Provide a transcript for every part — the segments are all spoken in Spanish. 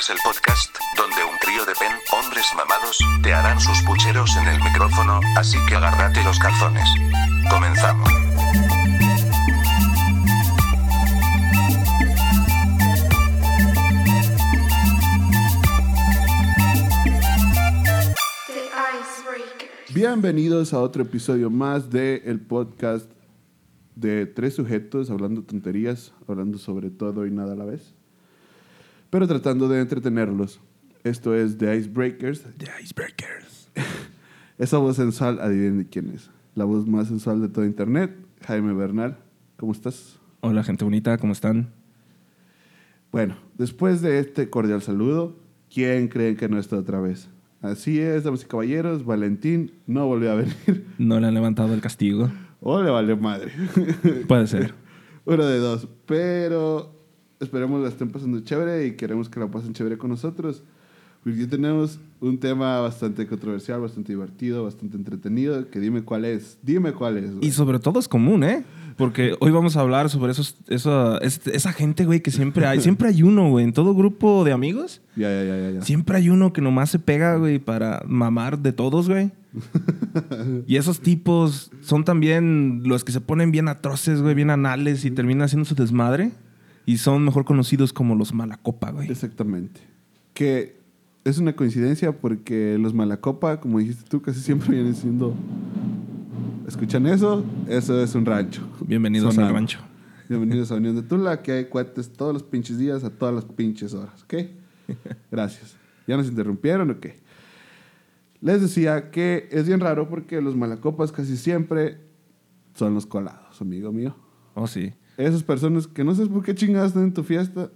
Icebreakers el podcast, donde un trío de pen, hombres mamados, te harán sus pucheros en el micrófono, así que agárrate los calzones. Comenzamos. Bienvenidos a otro episodio más de el podcast de tres sujetos hablando tonterías, hablando sobre todo y nada a la vez, pero tratando de entretenerlos. Esto es The Icebreakers. The Icebreakers. Esa voz sensual, adivinen quién es. La voz más sensual de todo Internet, Jaime Bernal. ¿Cómo estás? Hola, gente bonita, ¿cómo están? Bueno, después de este cordial saludo, ¿quién creen que no está otra vez? Así es, damas y caballeros, Valentín no volvió a venir. No le han levantado el castigo. O le vale madre. Puede ser. Uno de dos. Pero esperemos la estén pasando chévere y queremos que la pasen chévere con nosotros. Porque tenemos un tema bastante controversial, bastante divertido, bastante entretenido. Que dime cuál es. Dime cuál es. güey. Y sobre todo es común, ¿eh? Porque hoy vamos a hablar sobre esos, esa, es- esa gente, güey, que siempre hay. Siempre hay uno, güey, en todo grupo de amigos. Ya, ya, ya, ya. ya. Siempre hay uno que nomás se pega, güey, para mamar de todos, güey. Y esos tipos son también los que se ponen bien atroces, güey, bien anales y terminan haciendo su desmadre. Y son mejor conocidos como los malacopa, güey. Exactamente. Que es una coincidencia porque los Malacopa, como dijiste tú, casi siempre vienen siendo. ¿Escuchan eso? Eso es un rancho. Bienvenidos al rancho. Bienvenidos a Unión de Tula, que hay cuates todos los pinches días a todas las pinches horas, ¿ok? Gracias. ¿Ya nos interrumpieron o qué? Les decía que es bien raro porque los malacopas casi siempre son los colados, amigo mío. Oh, sí. Esas personas que no sabes por qué chingadas están en tu fiesta,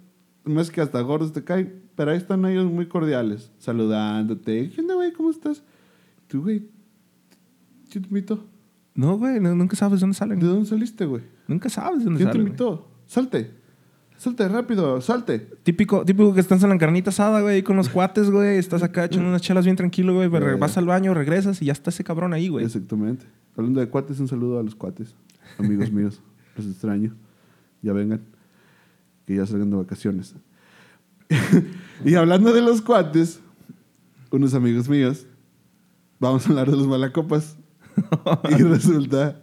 no es que hasta gordos te caen, pero ahí están ellos muy cordiales, saludándote. ¿Qué onda, güey? ¿Cómo estás? Tú, güey, ¿quién te invitó? No, güey, no- nunca sabes dónde salen. ¿De dónde saliste, güey? Nunca sabes dónde ¿Quién te salen. invitó? Salte. Salte rápido, salte. Típico, típico que estás en la carnita asada, güey, con los cuates, güey. Estás acá echando unas chelas bien tranquilo, güey. pero. Vas al baño, regresas y ya está ese cabrón ahí, güey. Exactamente. Hablando de cuates, un saludo a los cuates, amigos míos. Los extraño. Ya vengan. Que ya salgan de vacaciones. y hablando de los cuates, unos amigos míos, vamos a hablar de los malacopas. y resulta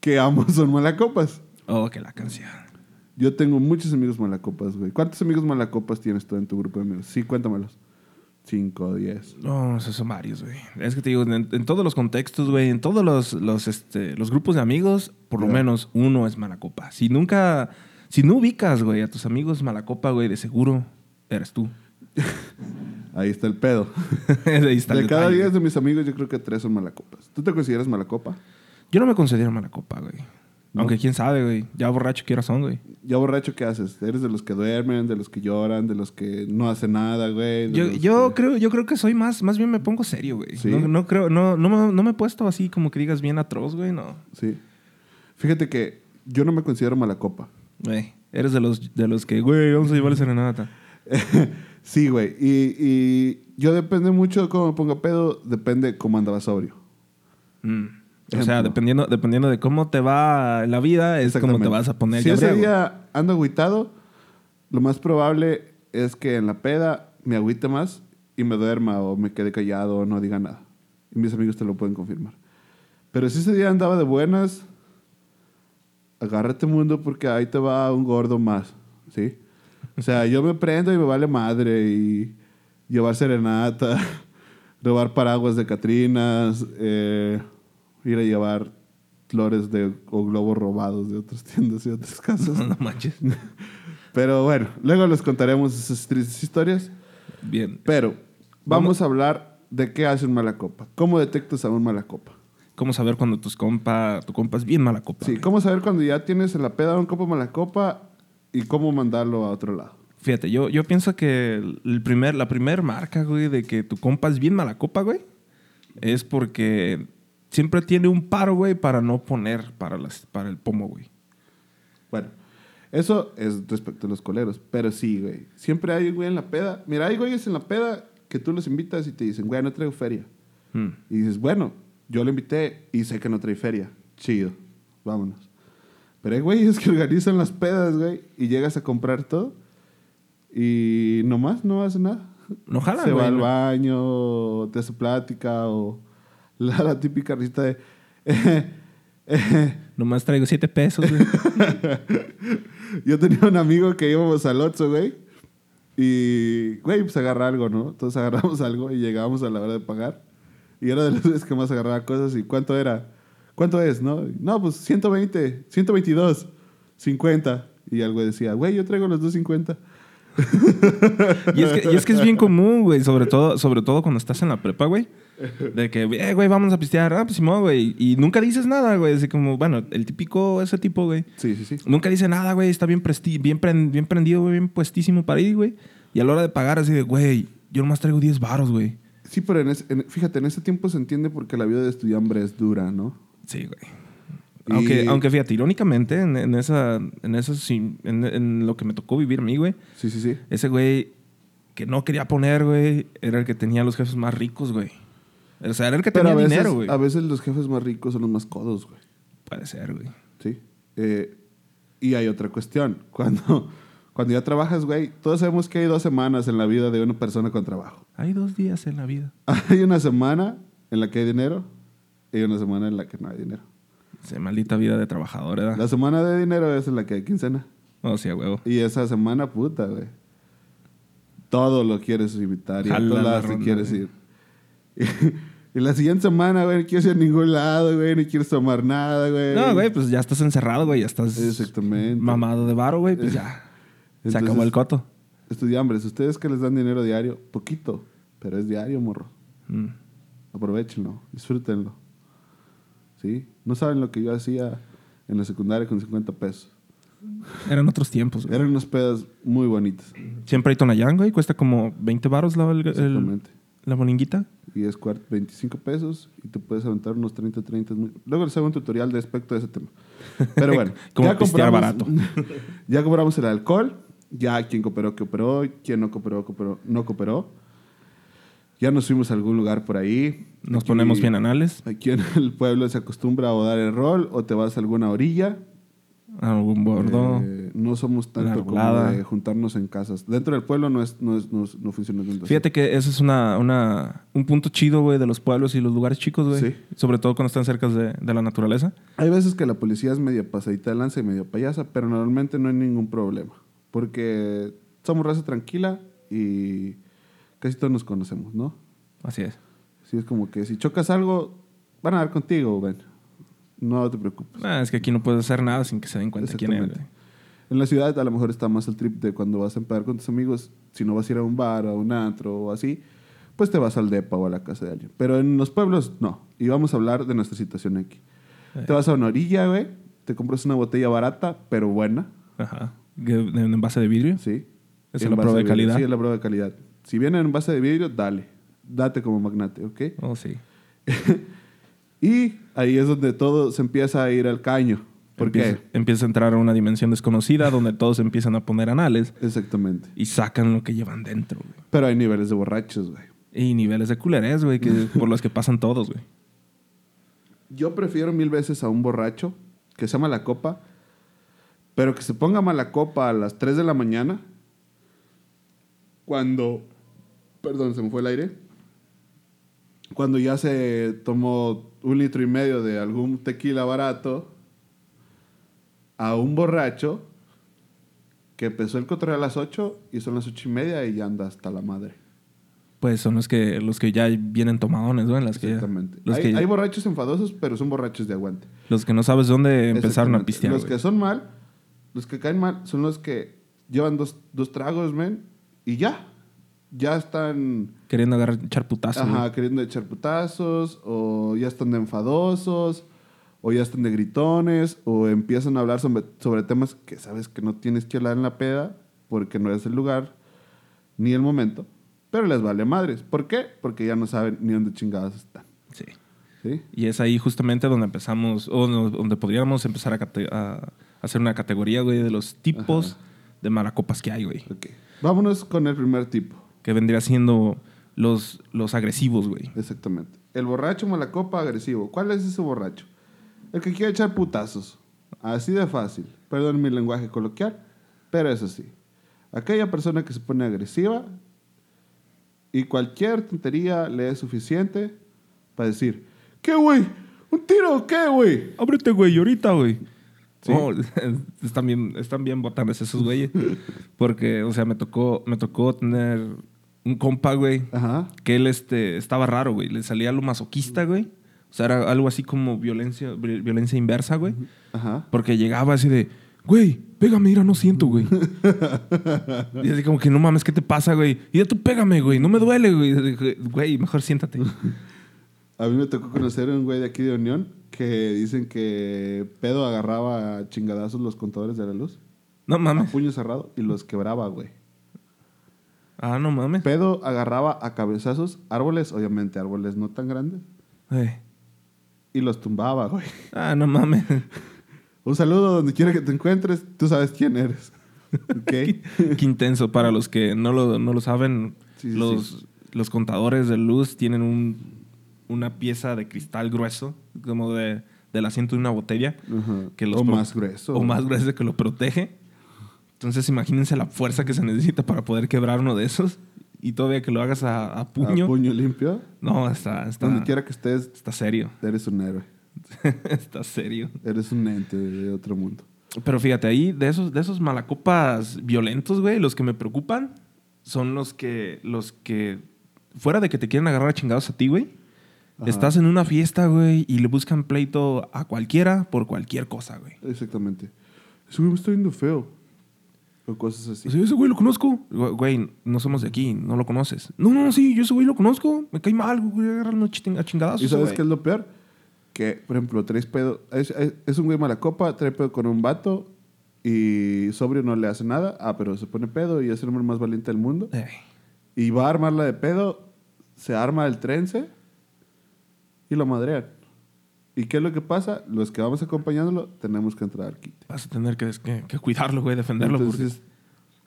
que ambos son malacopas. Oh, que la canción. Yo tengo muchos amigos malacopas, güey. ¿Cuántos amigos malacopas tienes tú en tu grupo de amigos? Sí, cuéntamelos. Cinco, diez. No, esos son varios, güey. Es que te digo, en, en todos los contextos, güey, en todos los, los, este, los grupos de amigos, por lo menos uno es malacopa. Si nunca, si no ubicas, güey, a tus amigos malacopa, güey, de seguro eres tú. Ahí está el pedo. Ahí está el de cada detalle. diez de mis amigos, yo creo que tres son malacopas. ¿Tú te consideras malacopa? Yo no me considero malacopa, güey. Aunque quién sabe, güey. Ya borracho que son, güey. ¿Ya borracho qué haces? ¿Eres de los que duermen, de los que lloran, de los que no hacen nada, güey? Yo, yo que- creo, yo creo que soy más, más bien me pongo serio, güey. ¿Sí? No, no creo, no, no, me, no me he puesto así como que digas bien atroz, güey, no. Sí. Fíjate que yo no me considero malacopa. Güey, eres de los, de los que, güey, vamos a llevarle serenata. sí, güey. Y, y yo depende mucho de cómo me ponga pedo, depende cómo andaba sobrio. Mm. O sea, dependiendo, dependiendo de cómo te va la vida, es como te vas a poner Si ese día ando agüitado, lo más probable es que en la peda me agüite más y me duerma o me quede callado o no diga nada. Y mis amigos te lo pueden confirmar. Pero si ese día andaba de buenas, agárrate mundo porque ahí te va un gordo más, ¿sí? O sea, yo me prendo y me vale madre y llevar serenata, robar paraguas de Catrinas, eh, ir a llevar flores de, o globos robados de otras tiendas y otras casas. No manches. Pero bueno, luego les contaremos esas tristes historias. Bien. Pero vamos a hablar de qué hace un mala copa. ¿Cómo detectas a un mala copa? ¿Cómo saber cuando tus compa, tu compa es bien mala copa? Sí? ¿cómo saber cuando ya tienes en la peda un copa mala copa y cómo mandarlo a otro lado? Fíjate, yo, yo pienso que el primer, la primer marca, güey, de que tu compa es bien mala copa, güey, es porque siempre tiene un paro, güey, para no poner para, las, para el pomo, güey. Bueno, eso es respecto a los coleros. Pero sí, güey. Siempre hay güey en la peda. Mira, hay güeyes en la peda que tú los invitas y te dicen, güey, no traigo feria. Mm. Y dices, bueno, yo lo invité y sé que no trae feria. Chido, vámonos. Pero hay güeyes que organizan las pedas, güey, y llegas a comprar todo Y nomás no hace nada. No jala, Se va al baño, te hace plática o la, la típica risita de... "Eh, eh". Nomás traigo siete pesos, güey. Yo tenía un amigo que íbamos al Otso, güey. Y, güey, pues agarra algo, ¿no? Entonces agarramos algo y llegábamos a la hora de pagar. Y era de las veces que más agarraba cosas. ¿Y cuánto era? ¿Cuánto es, no? No, pues 120, 122, 50. Y algo decía, güey, yo traigo los 250. Y es, que, y es que es bien común, güey. Sobre todo, sobre todo cuando estás en la prepa, güey. De que, eh, güey, vamos a pistear. Ah, pues Simón, güey. Y nunca dices nada, güey. Así como, bueno, el típico, ese tipo, güey. Sí, sí, sí. Nunca dice nada, güey. Está bien, bien, bien prendido, güey. Bien puestísimo para ir, güey. Y a la hora de pagar, así de, güey, yo nomás traigo 10 varos, güey. Sí, pero en ese- en- fíjate, en ese tiempo se entiende porque la vida de estudiante es dura, ¿no? Sí, güey. Y- Aunque, aunque fíjate, irónicamente, en, en esa, en, eso, sí, en, en lo que me tocó vivir a mí, güey, Sí, sí, sí. ese güey que no quería poner, güey, era el que tenía los jefes más ricos, güey. O sea, era el que Pero tenía veces, dinero, güey. a veces los jefes más ricos son los más codos, güey. Puede ser, güey. Sí. Eh, y hay otra cuestión. Cuando, cuando ya trabajas, güey, todos sabemos que hay dos semanas en la vida de una persona con trabajo. Hay dos días en la vida. Hay una semana en la que hay dinero y una semana en la que no hay dinero. Sí, maldita vida de trabajador, ¿verdad? La semana de dinero es la que hay quincena. Oh, sí, a huevo. Y esa semana, puta, güey. Todo lo quieres invitar y a Jala todos la lados te ronda, quieres güey. ir. Y, la siguiente semana, güey, no quieres ir a ningún lado, güey, no quieres tomar nada, güey. No, güey, pues ya estás encerrado, güey. Ya estás Exactamente. mamado de varo, güey. Pues ya. Se acabó el coto. Estudiambres, ustedes que les dan dinero diario, poquito, pero es diario, morro. Mm. Aprovechenlo, disfrútenlo. ¿Sí? No saben lo que yo hacía en la secundaria con 50 pesos. Eran otros tiempos, güey. Eran unas pedas muy bonitas. Siempre hay Tonayán, güey. Cuesta como 20 varos la, el- Exactamente. la boninguita. Y es cuart- 25 pesos y te puedes aventar unos 30, 30. muy- Luego les hago un tutorial de respecto a ese tema. Pero bueno, Cómo pistear barato. ya compramos el alcohol. Ya quien cooperó, cooperó. Quien no cooperó, cooperó, no cooperó. Ya nos fuimos a algún lugar por ahí. Nos Aquí- ponemos bien anales. Aquí en el pueblo se acostumbra a o dar el rol o te vas a alguna orilla. Algún bordo. Eh, no somos tanto como de juntarnos en casas. Dentro del pueblo no, es, no, es- no, no funciona tanto así. Fíjate que ese es una, una, un punto chido, güey, de los pueblos y los lugares chicos, güey. Sí. Sobre todo cuando están cerca de, de la naturaleza. Hay veces que la policía es medio pasadita de lanza y medio payasa, pero normalmente no hay ningún problema. Porque somos raza tranquila y casi todos nos conocemos, ¿no? Así es. Así es como que si chocas algo, van a dar contigo, ven. No te preocupes. Ah, es que aquí no puedes hacer nada sin que se den cuenta quién es, Exactamente. güey. En la ciudad a lo mejor está más el trip de cuando vas a empezar con tus amigos, si no vas a ir a un bar o a un antro o así, pues te vas al depa o a la casa de alguien. Pero en los pueblos, no. Y vamos a hablar de nuestra situación aquí. Te vas a una orilla, güey, te compras una botella barata, pero buena, Ajá. En envase de vidrio. ¿sí? ¿Es la prueba de vidrio. calidad? Sí, es la prueba de calidad. Si viene en base de vidrio, dale. Date como magnate, ¿ok? Oh, sí. Y ahí es donde todo se empieza a ir al caño. ¿Por empieza? Empieza a entrar a una dimensión desconocida donde todos empiezan a poner anales Exactamente. y sacan lo que llevan dentro, güey. Pero hay niveles de borrachos, güey. Y niveles de culerés, güey, que por los que pasan todos, güey. Yo prefiero mil veces a un borracho que se mala copa, pero que se ponga mala copa a las 3 de la mañana, cuando, perdón, se me fue el aire, cuando ya se tomó un litro y medio de algún tequila barato, a un borracho que empezó el cotorreo a las 8 y son las 8 y media y ya anda hasta la madre. Pues son los que, los que ya vienen tomadones, ¿no? En las que ya- Exactamente. los, hay, que, hay borrachos enfadosos, pero son borrachos de aguante. los que no sabes dónde empezaron a Exactamente. pistear, Los que son mal, los que caen mal, son los que llevan dos, dos tragos, men, y ya. Ya están Queriendo agarrar, echar putazos, ajá, güey. queriendo echar putazos, o ya están de enfadosos, o ya están de gritones, o empiezan a hablar sobre, sobre temas que sabes que no tienes que hablar en la peda, porque no es el lugar ni el momento, pero les vale madres. ¿Por qué? Porque ya no saben ni dónde chingados están. Sí. ¿Sí? Y es ahí justamente donde empezamos, o no- donde podríamos empezar a, a hacer una categoría, güey, de los tipos de malacopas que hay, güey. Ok. Vámonos con el primer tipo. Que vendría siendo los, los agresivos, güey. Exactamente. El borracho malacopa agresivo. ¿Cuál es ese borracho? El que quiere echar putazos. Así de fácil. Perdón mi lenguaje coloquial, pero es así. Aquella persona que se pone agresiva y cualquier tontería le es suficiente para decir, ¿qué, güey? ¿Un tiro o qué, güey? Ábrete, güey, ahorita, güey. Sí. Oh, están bien, están bien botanes esos güeyes. Porque, o sea, me tocó, me tocó tener un compa, güey, Ajá. que él este, estaba raro, güey. Le salía lo masoquista, güey. O sea, era algo así como violencia, vi- violencia inversa, güey. Ajá. Porque llegaba así de, güey, pégame, mira, no siento, güey. y así como que, no mames, ¿qué te pasa, güey? Y ya tú pégame, güey, no me duele, güey. Güey, mejor siéntate. A mí me tocó conocer a un güey de aquí de Unión que dicen que pedo agarraba a chingadazos los contadores de la luz. No A mames. puño cerrado y los quebraba, güey. Ah, no mames. Pedo agarraba a cabezazos árboles, obviamente árboles no tan grandes, y los tumbaba, güey. Ah, no mames. Un saludo donde quiera que te encuentres, tú sabes quién eres. ¿Ok? Qué intenso. Para los que no lo, no lo saben, Sí, los, sí. los contadores de luz tienen un, una pieza de cristal grueso, como de, del asiento de una botella. Que los o más grueso. O más grueso que lo protege. Entonces imagínense la fuerza que se necesita para poder quebrar uno de esos. Y todavía que lo hagas a, a puño. A puño limpio. No, está, está, Donde quiera que estés, está serio. eres un héroe. está serio. Eres un ente de otro mundo. Pero fíjate, ahí de esos, de esos malacopas violentos, güey, los que me preocupan son los que, los que, fuera de que te quieren agarrar a chingados a ti, güey, Ajá. estás en una fiesta, güey, y le buscan pleito a cualquiera por cualquier cosa, güey. Exactamente. Güey me está viendo feo. O cosas así. Sea, ese güey lo conozco. Güey, no somos de aquí, no lo conoces. No, no, sí, yo ese güey lo conozco. Me cae mal, güey, voy a chingadazos. ¿Y sabes güey. qué es lo peor? Que, por ejemplo, traes pedo. Es, es- es un güey mala copa, trae pedo con un vato y sobrio no le hace nada. Ah, pero se pone pedo y es el hombre más valiente del mundo. Ey. Y va a armarla de pedo, se arma el trense y lo madrean. ¿Y qué es lo que pasa? Los que vamos acompañándolo tenemos que entrar al quite. Vas a tener que, que- que cuidarlo, güey, defenderlo. porque- Entonces,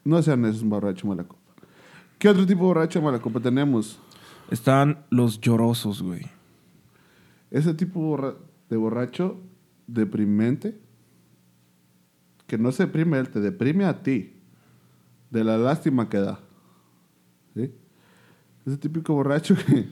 no sean esos borrachos mala copa. ¿Qué otro tipo de borracho mala copa tenemos? Están los llorosos, güey. Ese tipo de borracho deprimente, que no se deprime él, te deprime a ti, de la lástima que da. ¿Sí? Ese típico borracho que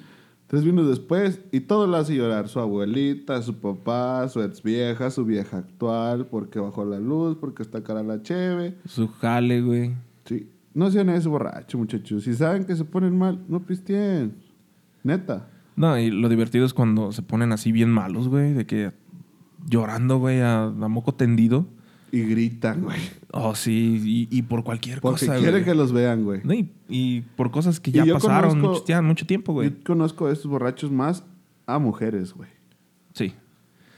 tres vinos después y todo lo hace llorar. Su abuelita, su papá, su ex vieja, su vieja actual, porque bajó la luz, porque está cara la cheve. Su jale, güey. Sí. No sean ese borracho, muchachos. Si saben que se ponen mal, no pisteen. Neta. No, y lo divertido es cuando se ponen así bien malos, güey, de que llorando, güey, a, a moco tendido. Y gritan, güey. Oh, sí, y, y por cualquier Porque cosa, quieren güey. que los vean, güey. No, y, y por cosas que ya pasaron conozco- mucho, ya mucho tiempo, güey. Yo conozco a estos borrachos más a mujeres, güey. Sí.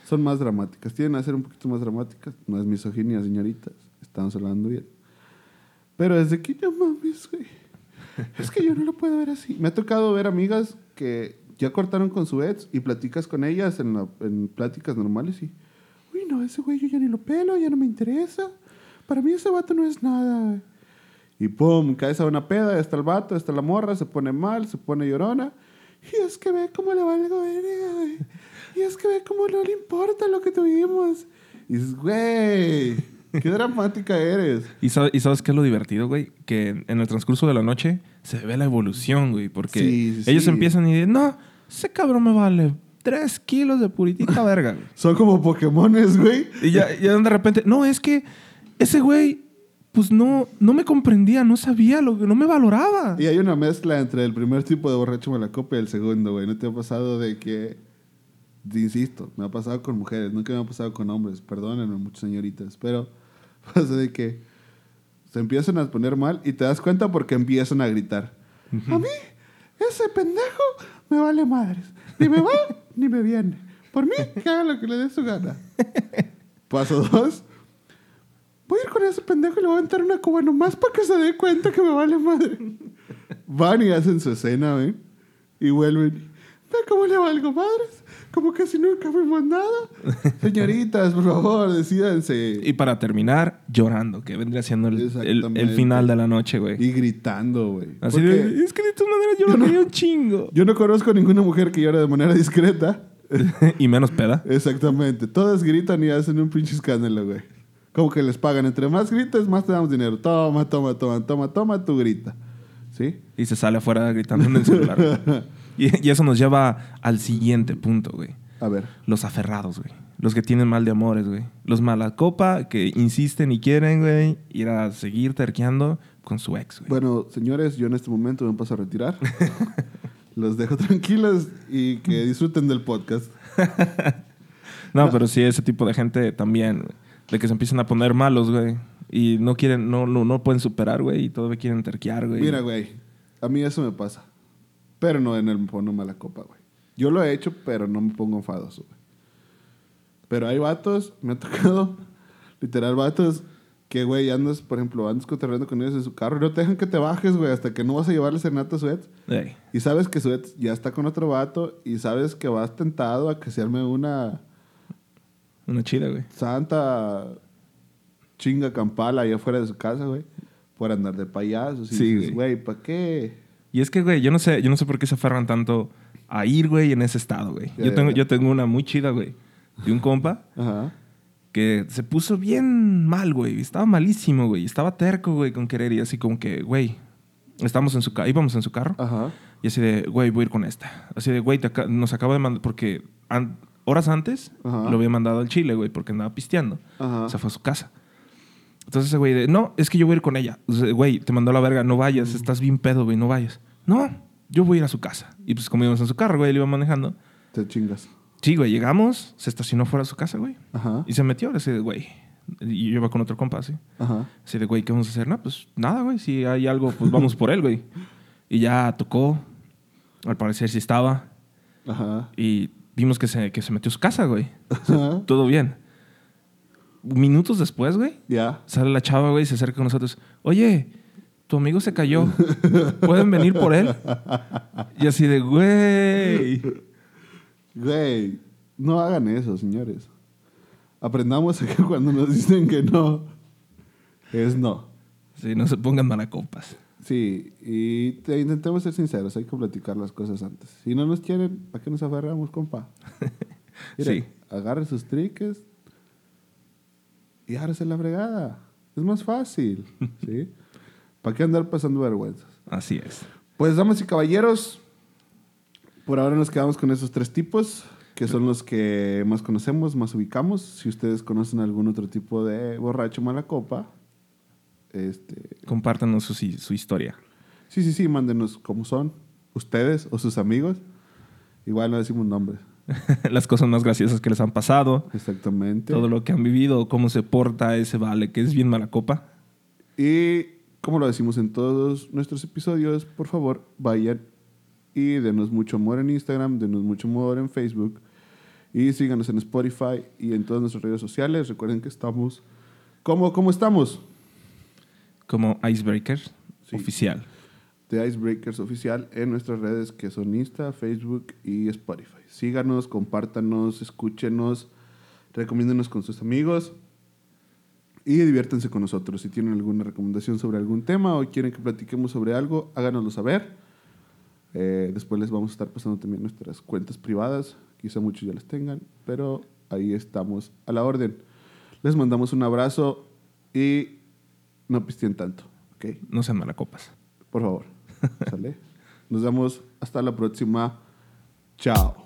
Son más dramáticas. Tienen a ser un poquito más dramáticas. No es misoginia, señoritas. Estamos hablando bien. Pero desde que no mames, güey. Es que yo no lo puedo ver así. Me ha tocado ver amigas que ya cortaron con su ex y platicas con ellas en, la- en pláticas normales y... Ese güey yo ya ni lo pelo, ya no me interesa. Para mí ese vato no es nada. güey". Y pum, caes a una peda, está el vato, está la morra, se pone mal, se pone llorona. Y es que ve cómo le valgo verga, güey. Y es que ve cómo no le importa lo que tuvimos. Y dices, güey, qué dramática eres. ¿Y, sabe- y sabes qué es lo divertido, güey? Que en el transcurso de la noche se ve la evolución, güey. Porque Sí, sí, ellos sí. empiezan y dicen, no, ese cabrón me vale tres kilos de puritita verga, güey. Son como Pokémones, güey. Y ya, ya de repente, no, es que ese güey, pues no, no me comprendía, no sabía, lo, no me valoraba. Y hay una mezcla entre el primer tipo de borracho malacopa y el segundo, güey. ¿No te ha pasado de que... te Insisto, me ha pasado con mujeres, nunca me ha pasado con hombres. Perdónenme, muchas señoritas. Pero pasa de que se empiezan a poner mal y te das cuenta porque empiezan a gritar. A mí, ese pendejo me vale madres. Ni me va, ni me viene. Por mí, que haga lo que le dé su gana. Paso dos. Voy a ir con ese pendejo y le voy a aventar una cuba nomás para que se dé cuenta que me vale madre. Van y hacen su escena, ¿ven? Y vuelven. Ve cómo le valgo madres. Como que si nunca fuimos nada. Señoritas, por favor, decídanse. Y para terminar, llorando, que vendría siendo el, el- final de la noche, güey. Y gritando, güey. Así de, es que de todas maneras yo, yo no- un chingo. Yo no conozco ninguna mujer que llore de manera discreta. y menos peda. Exactamente. Todas gritan y hacen un pinche escándalo, güey. Como que les pagan. Entre más grites, más te damos dinero. Toma, toma, toma, toma, toma, tú grita. ¿Sí? Y se sale afuera gritando en el celular. y eso nos lleva al siguiente punto, güey. A ver. Los aferrados, güey. Los que tienen mal de amores, güey. Los mala copa que insisten y quieren, güey, ir a seguir terqueando con su ex, güey. Bueno, señores, yo en este momento me paso a retirar. Los dejo tranquilos y que disfruten del podcast. No, pero sí, ese tipo de gente también, güey, de que se empiezan a poner malos, güey. Y no quieren, no, no, no pueden superar, güey. Y todavía quieren terquear, güey. Mira, güey, a mí eso me pasa. Pero no en el me pongo mala copa, güey. Yo lo he hecho, pero no me pongo enfadoso, güey. Pero hay vatos, me ha tocado, literal, vatos que, güey, andas, por ejemplo, andas cotorreando con ellos en su carro y no te dejan que te bajes, güey, hasta que no vas a llevarle serenata a su ex. Ey. Y sabes que su ex ya está con otro vato y sabes que vas tentado a que se arme una Una chida, güey. santa chinga campala ahí afuera de su casa, güey, por andar de payasos. Y Sí, dices, güey. ¿para qué? Y es que, güey, yo no sé, yo no sé por qué se aferran tanto a ir, güey, en ese estado, güey. Yo tengo, yo tengo una muy chida, güey. De un compa Ajá. que se puso bien mal, güey. Estaba malísimo, güey. Estaba terco, güey, con querer. Y así como que, güey, estamos en su carro, íbamos en su carro. Ajá. Y así de, güey, voy a ir con esta. Así de, güey, nos acaba de mandar, porque an- horas antes Ajá. lo había mandado al Chile, güey, porque andaba pisteando. Ajá. Se fue a su casa. Entonces ese güey de, no, es que yo voy a ir con ella. O sea, Güey, te mandó a la verga, no vayas, Mm. estás bien pedo, güey, no vayas. No, yo voy a ir a su casa. Y pues como íbamos en su carro, güey, él iba manejando. Te chingas. Sí, güey, llegamos, se estacionó fuera de su casa, güey. Ajá. Y se metió, así de, güey. Y yo iba con otro compa, así. Ajá. Así de, güey, ¿qué vamos a hacer? No, pues nada, güey. Si hay algo, pues vamos por él, güey. Y ya tocó. Al parecer sí estaba. Ajá. Y vimos que se, que se metió a su casa, güey. Ajá. Todo bien. Minutos después, güey, Ya. sale la chava, güey, y se acerca con nosotros. Oye, tu amigo se cayó. ¿Pueden venir por él? Y así de, güey. Güey, no hagan eso, señores. Aprendamos a que cuando nos dicen que no, es no. Sí, no se pongan malacopas. Sí, y te- intentemos ser sinceros, hay que platicar las cosas antes. Si no nos quieren, ¿a qué nos aferramos, compa? Sí. agarre sus triques y hágase la fregada. Es más fácil, ¿sí? ¿Para qué andar pasando vergüenzas? Así es. Pues, damas y caballeros, por ahora nos quedamos con esos tres tipos, que son los que más conocemos, más ubicamos. Si ustedes conocen algún otro tipo de borracho mala copa, este, Compártanos su, su historia. sí, sí, sí, mándenos cómo son, ustedes o sus amigos. Igual no decimos nombres. Las cosas más graciosas que les han pasado. Exactamente. Todo lo que han vivido, cómo se porta ese vale, que es bien mala copa. Y como lo decimos en todos nuestros episodios, por favor, vayan y denos mucho amor en Instagram, denos mucho amor en Facebook y síganos en Spotify y en todas nuestras redes sociales. Recuerden que estamos... ¿Cómo, cómo estamos? Como Icebreaker Sí. oficial. The Icebreakers Oficial en nuestras redes que son Insta, Facebook y Spotify. Síganos, compártanos, escúchenos, recomiéndenos con sus amigos y diviértanse con nosotros. Si tienen alguna recomendación sobre algún tema o quieren que platiquemos sobre algo, háganoslo saber. Eh, después les vamos a estar pasando también nuestras cuentas privadas. Quizá muchos ya las tengan, pero ahí estamos a la orden. Les mandamos un abrazo y no pisteen tanto, ¿ok? No sean malacopas. Por favor. ¿Sale? Nos vemos hasta la próxima. Chao.